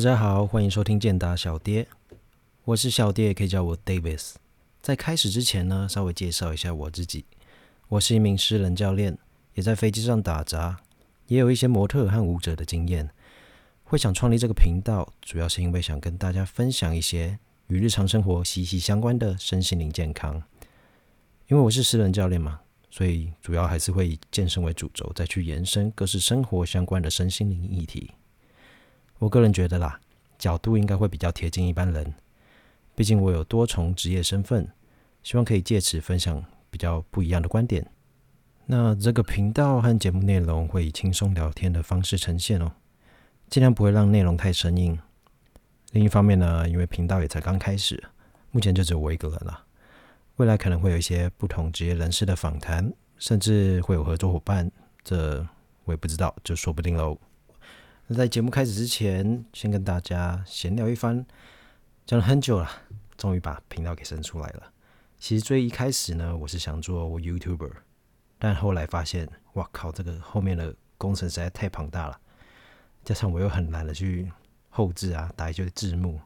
大家好，欢迎收听健达小爹，我是小爹，也可以叫我 Davis。在开始之前呢，稍微介绍一下我自己，我是一名私人教练，也在飞机上打杂，也有一些模特和舞者的经验。会想创立这个频道，主要是因为想跟大家分享一些与日常生活息息相关的身心灵健康。因为我是私人教练嘛，所以主要还是会以健身为主轴，再去延伸各式生活相关的身心灵议题。我个人觉得啦，角度应该会比较贴近一般人，毕竟我有多重职业身份，希望可以借此分享比较不一样的观点。那这个频道和节目内容会以轻松聊天的方式呈现哦，尽量不会让内容太生硬。另一方面呢，因为频道也才刚开始，目前就只有我一个人了，未来可能会有一些不同职业人士的访谈，甚至会有合作伙伴，这我也不知道，就说不定喽。那在节目开始之前，先跟大家闲聊一番。讲了很久了，终于把频道给生出来了。其实最一开始呢，我是想做 YouTuber，但后来发现，哇靠，这个后面的工程实在太庞大了，加上我又很懒得去后置啊，打一些字幕。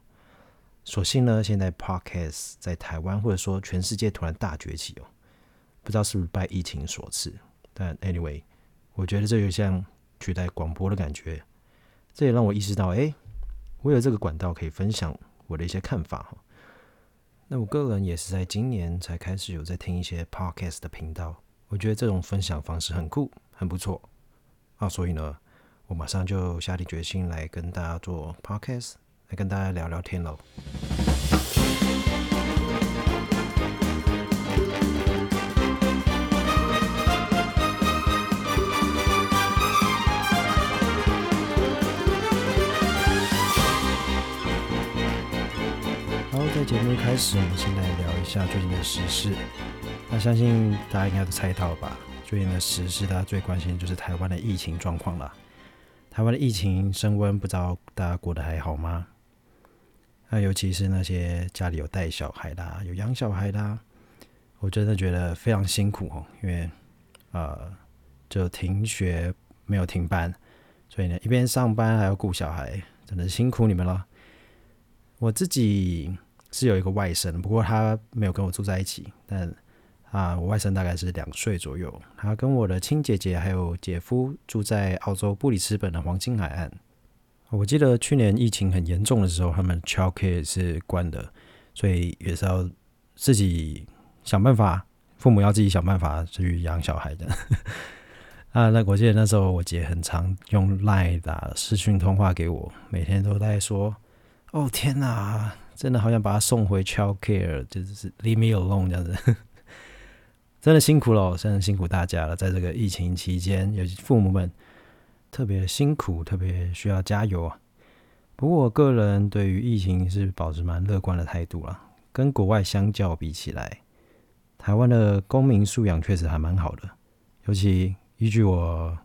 所幸呢，现在 Podcast 在台湾或者说全世界突然大崛起哦，不知道是不是拜疫情所赐。但 Anyway，我觉得这就像取代广播的感觉。这也让我意识到，哎，我有这个管道可以分享我的一些看法哈。那我个人也是在今年才开始有在听一些 podcast 的频道，我觉得这种分享方式很酷，很不错啊。所以呢，我马上就下定决心来跟大家做 podcast，来跟大家聊聊天喽。节目一开始，我们先来聊一下最近的时事。那相信大家应该都猜到了吧？最近的时事，大家最关心的就是台湾的疫情状况了。台湾的疫情升温，不知道大家过得还好吗？那尤其是那些家里有带小孩的、有养小孩的，我真的觉得非常辛苦哦。因为呃，就停学没有停班，所以呢，一边上班还要顾小孩，真的是辛苦你们了。我自己。是有一个外甥，不过他没有跟我住在一起。但啊，我外甥大概是两岁左右。他跟我的亲姐姐还有姐夫住在澳洲布里斯本的黄金海岸。我记得去年疫情很严重的时候，他们 childcare 是关的，所以也是要自己想办法，父母要自己想办法去养小孩的。啊，那我记得那时候我姐很常用 Line 打视讯通话给我，每天都在说：“哦天哪！”真的好想把他送回 child care，就是 leave me alone 这样子，真的辛苦了，真的辛苦大家了。在这个疫情期间，尤其父母们特别辛苦，特别需要加油啊。不过我个人对于疫情是保持蛮乐观的态度啦。跟国外相较比起来，台湾的公民素养确实还蛮好的。尤其依据我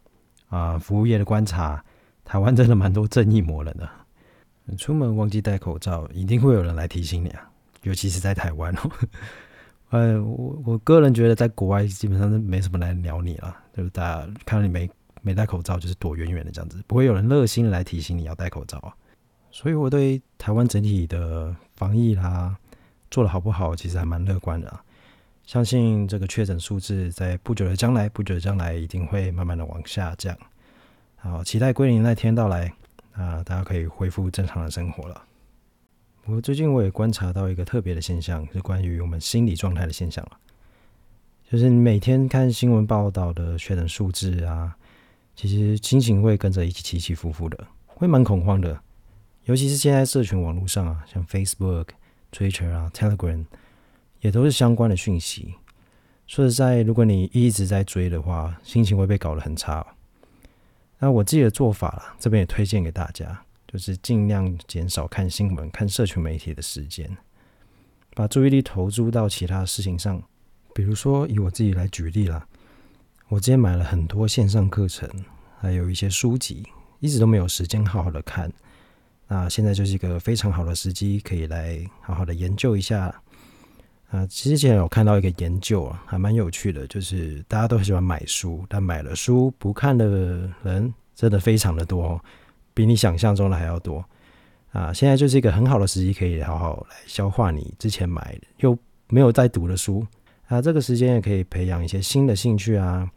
啊服务业的观察，台湾真的蛮多正义魔人的。出门忘记戴口罩，一定会有人来提醒你啊！尤其是在台湾哦。呃，我我个人觉得，在国外基本上是没什么来鸟你了，就是大家看到你没没戴口罩，就是躲远远的这样子，不会有人热心来提醒你要戴口罩啊。所以我对台湾整体的防疫啦做的好不好，其实还蛮乐观的啊。相信这个确诊数字在不久的将来，不久的将来一定会慢慢的往下降。好，期待归零那天到来。啊，大家可以恢复正常的生活了。我最近我也观察到一个特别的现象，是关于我们心理状态的现象。就是你每天看新闻报道的确诊数字啊，其实心情会跟着一起起起伏伏的，会蛮恐慌的。尤其是现在社群网络上啊，像 Facebook、Twitter 啊、Telegram，也都是相关的讯息。说实在，如果你一直在追的话，心情会被搞得很差。那我自己的做法啦，这边也推荐给大家，就是尽量减少看新闻、看社群媒体的时间，把注意力投注到其他事情上。比如说，以我自己来举例啦，我之前买了很多线上课程，还有一些书籍，一直都没有时间好好的看。那现在就是一个非常好的时机，可以来好好的研究一下。啊，之前有看到一个研究啊，还蛮有趣的，就是大家都很喜欢买书，但买了书不看的人真的非常的多，比你想象中的还要多。啊，现在就是一个很好的时机，可以好好来消化你之前买又没有在读的书啊。这个时间也可以培养一些新的兴趣啊。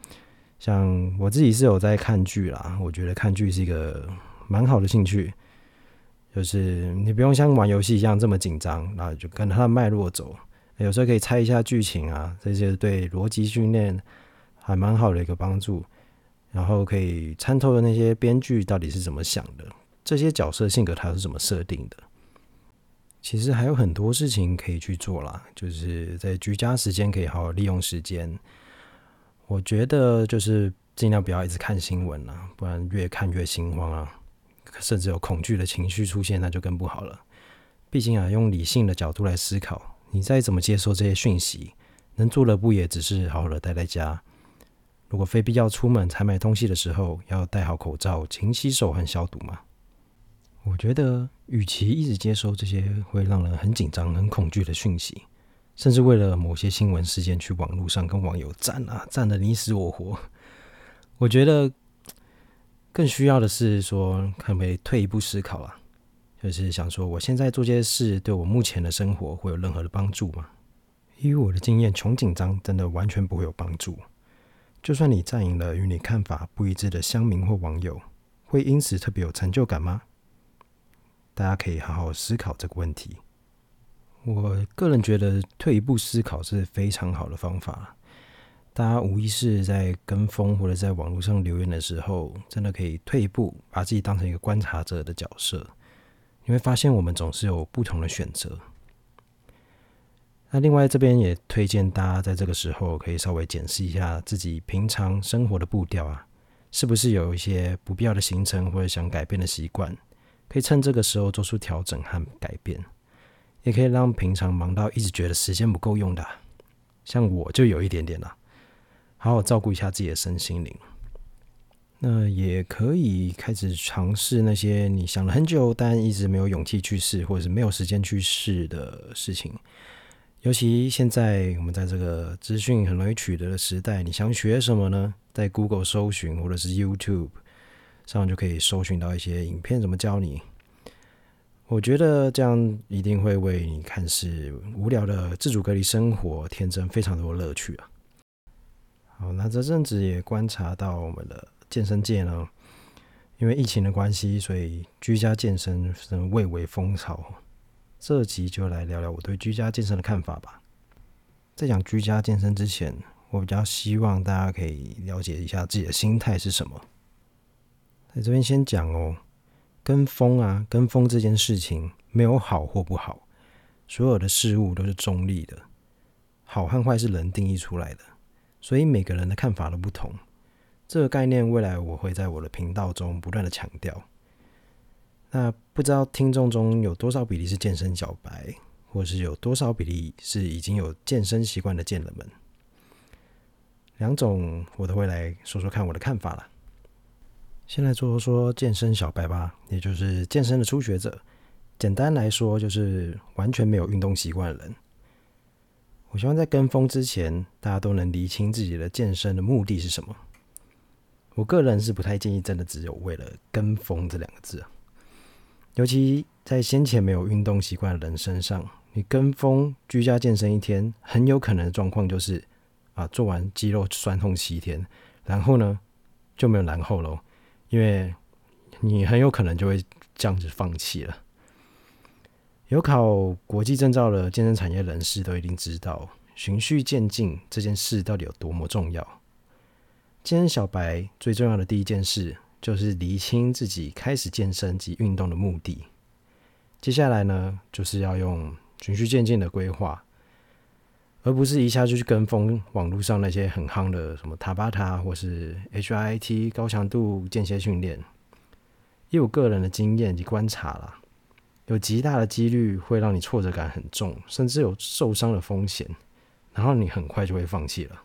像我自己是有在看剧啦，我觉得看剧是一个蛮好的兴趣，就是你不用像玩游戏一样这么紧张，然后就跟着它的脉络走，有时候可以猜一下剧情啊，这些对逻辑训练还蛮好的一个帮助。然后可以参透的那些编剧到底是怎么想的。这些角色性格他是怎么设定的？其实还有很多事情可以去做啦，就是在居家时间可以好好利用时间。我觉得就是尽量不要一直看新闻啦，不然越看越心慌啊，甚至有恐惧的情绪出现，那就更不好了。毕竟啊，用理性的角度来思考，你再怎么接受这些讯息，能做的不也只是好好的待在家？如果非必要出门才买东西的时候，要戴好口罩、勤洗手和消毒吗？我觉得，与其一直接收这些会让人很紧张、很恐惧的讯息，甚至为了某些新闻事件去网络上跟网友战啊，战的你死我活，我觉得更需要的是说，可不可以退一步思考啊？就是想说，我现在做这些事，对我目前的生活会有任何的帮助吗？以我的经验，穷紧张真的完全不会有帮助。就算你战赢了与你看法不一致的乡民或网友，会因此特别有成就感吗？大家可以好好思考这个问题。我个人觉得退一步思考是非常好的方法。大家无意识在跟风或者在网络上留言的时候，真的可以退一步，把自己当成一个观察者的角色。你会发现，我们总是有不同的选择。那另外这边也推荐大家在这个时候可以稍微检视一下自己平常生活的步调啊，是不是有一些不必要的行程或者想改变的习惯。可以趁这个时候做出调整和改变，也可以让平常忙到一直觉得时间不够用的，像我就有一点点啦，好好照顾一下自己的身心灵。那也可以开始尝试那些你想了很久但一直没有勇气去试，或者是没有时间去试的事情。尤其现在我们在这个资讯很容易取得的时代，你想学什么呢？在 Google 搜寻或者是 YouTube。上就可以搜寻到一些影片，怎么教你？我觉得这样一定会为你看似无聊的自主隔离生活添增非常多乐趣啊！好，那这阵子也观察到我们的健身界呢，因为疫情的关系，所以居家健身是蔚为风潮。这集就来聊聊我对居家健身的看法吧。在讲居家健身之前，我比较希望大家可以了解一下自己的心态是什么。在这边先讲哦，跟风啊，跟风这件事情没有好或不好，所有的事物都是中立的，好和坏是人定义出来的，所以每个人的看法都不同。这个概念未来我会在我的频道中不断的强调。那不知道听众中有多少比例是健身小白，或是有多少比例是已经有健身习惯的健人们？两种我都会来说说看我的看法了。先来说说健身小白吧，也就是健身的初学者。简单来说，就是完全没有运动习惯的人。我希望在跟风之前，大家都能厘清自己的健身的目的是什么。我个人是不太建议真的只有为了跟风这两个字，尤其在先前没有运动习惯的人身上，你跟风居家健身一天，很有可能的状况就是啊，做完肌肉酸痛七天，然后呢就没有然后喽。因为你很有可能就会这样子放弃了。有考国际证照的健身产业人士都一定知道，循序渐进这件事到底有多么重要。健身小白最重要的第一件事，就是厘清自己开始健身及运动的目的。接下来呢，就是要用循序渐进的规划。而不是一下就去跟风网络上那些很夯的什么塔巴塔或是 HIT 高强度间歇训练，以我个人的经验及观察啦，有极大的几率会让你挫折感很重，甚至有受伤的风险，然后你很快就会放弃了。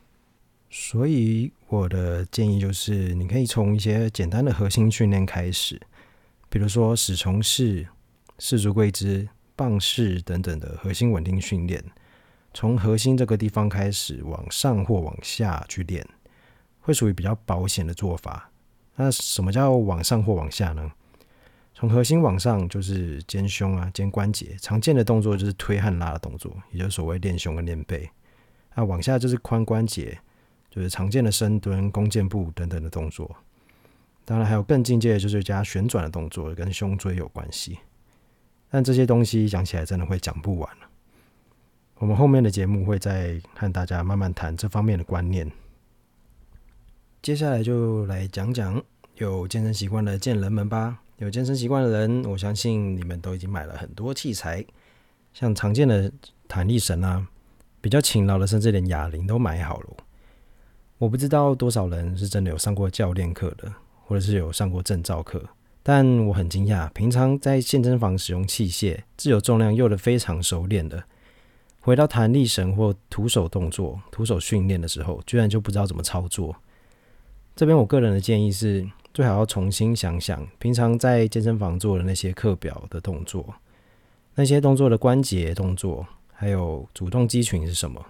所以我的建议就是，你可以从一些简单的核心训练开始，比如说死虫式、四足跪姿、棒式等等的核心稳定训练。从核心这个地方开始往上或往下去练，会属于比较保险的做法。那什么叫往上或往下呢？从核心往上就是肩胸啊、肩关节，常见的动作就是推和拉的动作，也就是所谓练胸跟练背。那往下就是髋关节，就是常见的深蹲、弓箭步等等的动作。当然还有更进阶的就是加旋转的动作，跟胸椎有关系。但这些东西讲起来真的会讲不完。我们后面的节目会再和大家慢慢谈这方面的观念。接下来就来讲讲有健身习惯的健人们吧。有健身习惯的人，我相信你们都已经买了很多器材，像常见的弹力绳啊，比较勤劳的甚至连哑铃都买好了。我不知道多少人是真的有上过教练课的，或者是有上过证照课，但我很惊讶，平常在健身房使用器械、自由重量用的非常熟练的，回到弹力绳或徒手动作、徒手训练的时候，居然就不知道怎么操作。这边我个人的建议是。最好要重新想想，平常在健身房做的那些课表的动作，那些动作的关节动作，还有主动肌群是什么，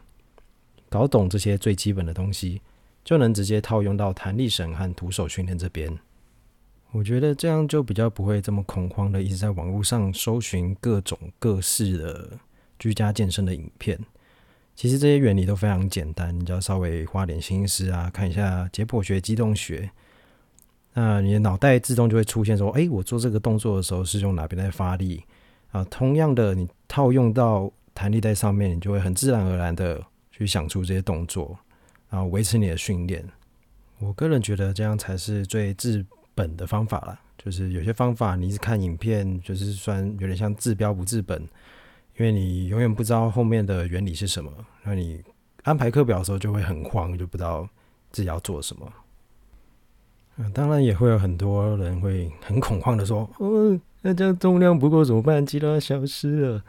搞懂这些最基本的东西，就能直接套用到弹力绳和徒手训练这边。我觉得这样就比较不会这么恐慌的一直在网络上搜寻各种各式的居家健身的影片。其实这些原理都非常简单，你只要稍微花点心思啊，看一下解剖学、机动学。那你的脑袋自动就会出现说：“哎，我做这个动作的时候是用哪边在发力啊？”同样的，你套用到弹力带上面，你就会很自然而然的去想出这些动作，然后维持你的训练。我个人觉得这样才是最治本的方法了。就是有些方法你是看影片，就是算有点像治标不治本，因为你永远不知道后面的原理是什么，那你安排课表的时候就会很慌，就不知道自己要做什么。嗯，当然也会有很多人会很恐慌的说：“哦，那这样重量不够怎么办？肌肉要消失了。”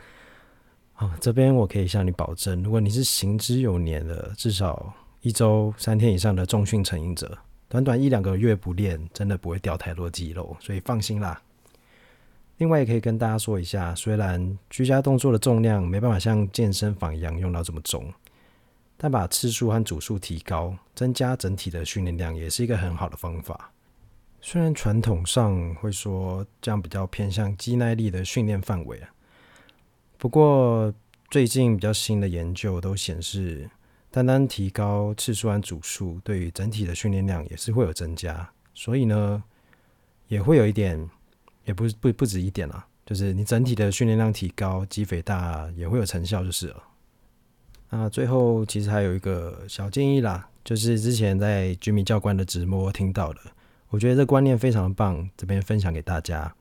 好，这边我可以向你保证，如果你是行之有年的，至少一周三天以上的重训成瘾者，短短一两个月不练，真的不会掉太多肌肉，所以放心啦。另外也可以跟大家说一下，虽然居家动作的重量没办法像健身房一样用到这么重。但把次数和组数提高，增加整体的训练量，也是一个很好的方法。虽然传统上会说这样比较偏向肌耐力的训练范围，不过最近比较新的研究都显示，单单提高次数和组数，对于整体的训练量也是会有增加。所以呢，也会有一点，也不不不止一点啦，就是你整体的训练量提高，肌肥大也会有成效，就是了。那最后其实还有一个小建议啦，就是之前在居民教官的直播听到的，我觉得这观念非常棒，这边分享给大家。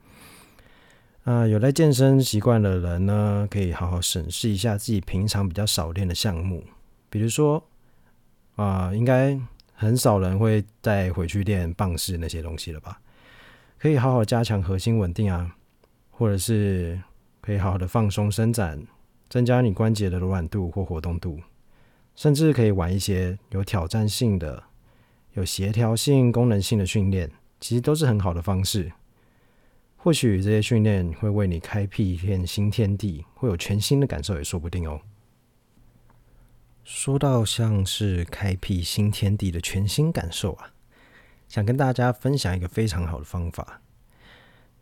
啊，有在健身习惯的人呢，可以好好审视一下自己平常比较少练的项目，比如说啊，应该很少人会再回去练棒式那些东西了吧？可以好好加强核心稳定啊，或者是可以好好的放松伸展。增加你关节的柔软度或活动度，甚至可以玩一些有挑战性的、有协调性、功能性的训练，其实都是很好的方式。或许这些训练会为你开辟一片新天地，会有全新的感受也说不定哦。说到像是开辟新天地的全新感受啊，想跟大家分享一个非常好的方法，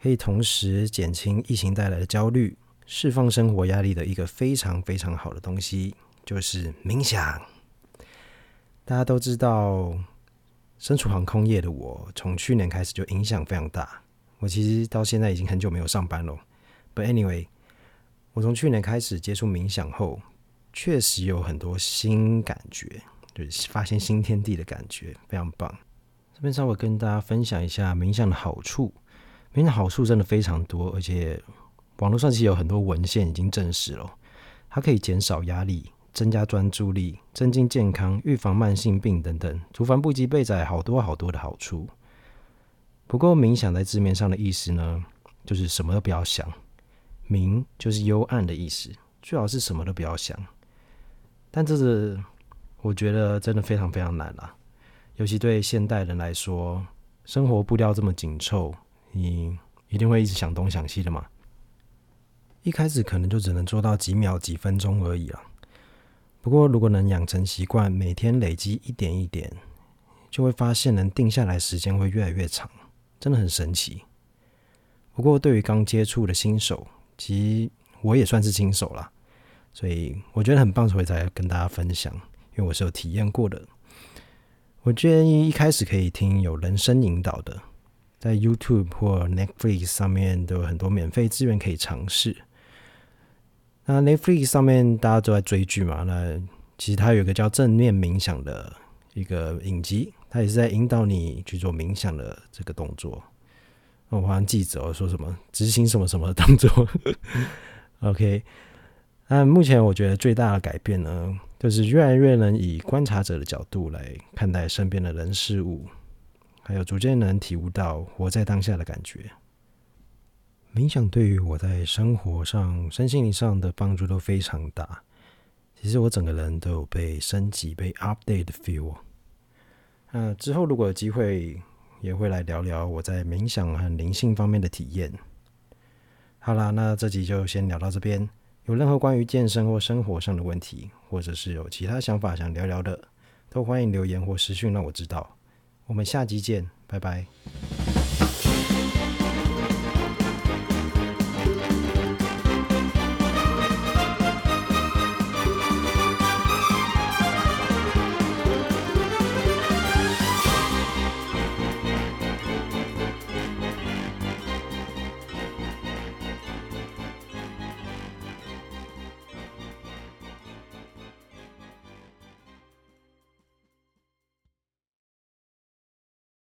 可以同时减轻疫情带来的焦虑。释放生活压力的一个非常非常好的东西，就是冥想。大家都知道，身处航空业的我，从去年开始就影响非常大。我其实到现在已经很久没有上班了。But anyway，我从去年开始接触冥想后，确实有很多新感觉，就是发现新天地的感觉，非常棒。这边稍微跟大家分享一下冥想的好处。冥想好处真的非常多，而且。网络上其实有很多文献已经证实了，它可以减少压力、增加专注力、增进健康、预防慢性病等等，图凡不及备载好多好多的好处。不过冥想在字面上的意思呢，就是什么都不要想，冥就是幽暗的意思，最好是什么都不要想。但这是我觉得真的非常非常难啊，尤其对现代人来说，生活步调这么紧凑，你一定会一直想东想西的嘛。一开始可能就只能做到几秒、几分钟而已了。不过，如果能养成习惯，每天累积一点一点，就会发现能定下来时间会越来越长，真的很神奇。不过对于刚接触的新手，其实我也算是新手啦，所以我觉得很棒，所以才跟大家分享，因为我是有体验过的。我建议一开始可以听有人声引导的，在 YouTube 或 Netflix 上面都有很多免费资源可以尝试。那 Netflix 上面大家都在追剧嘛，那其实它有一个叫正面冥想的一个影集，它也是在引导你去做冥想的这个动作。我好像记者说什么执行什么什么的动作。OK，那目前我觉得最大的改变呢，就是越来越能以观察者的角度来看待身边的人事物，还有逐渐能体悟到活在当下的感觉。冥想对于我在生活上、身心灵上的帮助都非常大。其实我整个人都有被升级、被 update 的 feel。那之后如果有机会，也会来聊聊我在冥想和灵性方面的体验。好啦，那这集就先聊到这边。有任何关于健身或生活上的问题，或者是有其他想法想聊聊的，都欢迎留言或私讯让我知道。我们下集见，拜拜。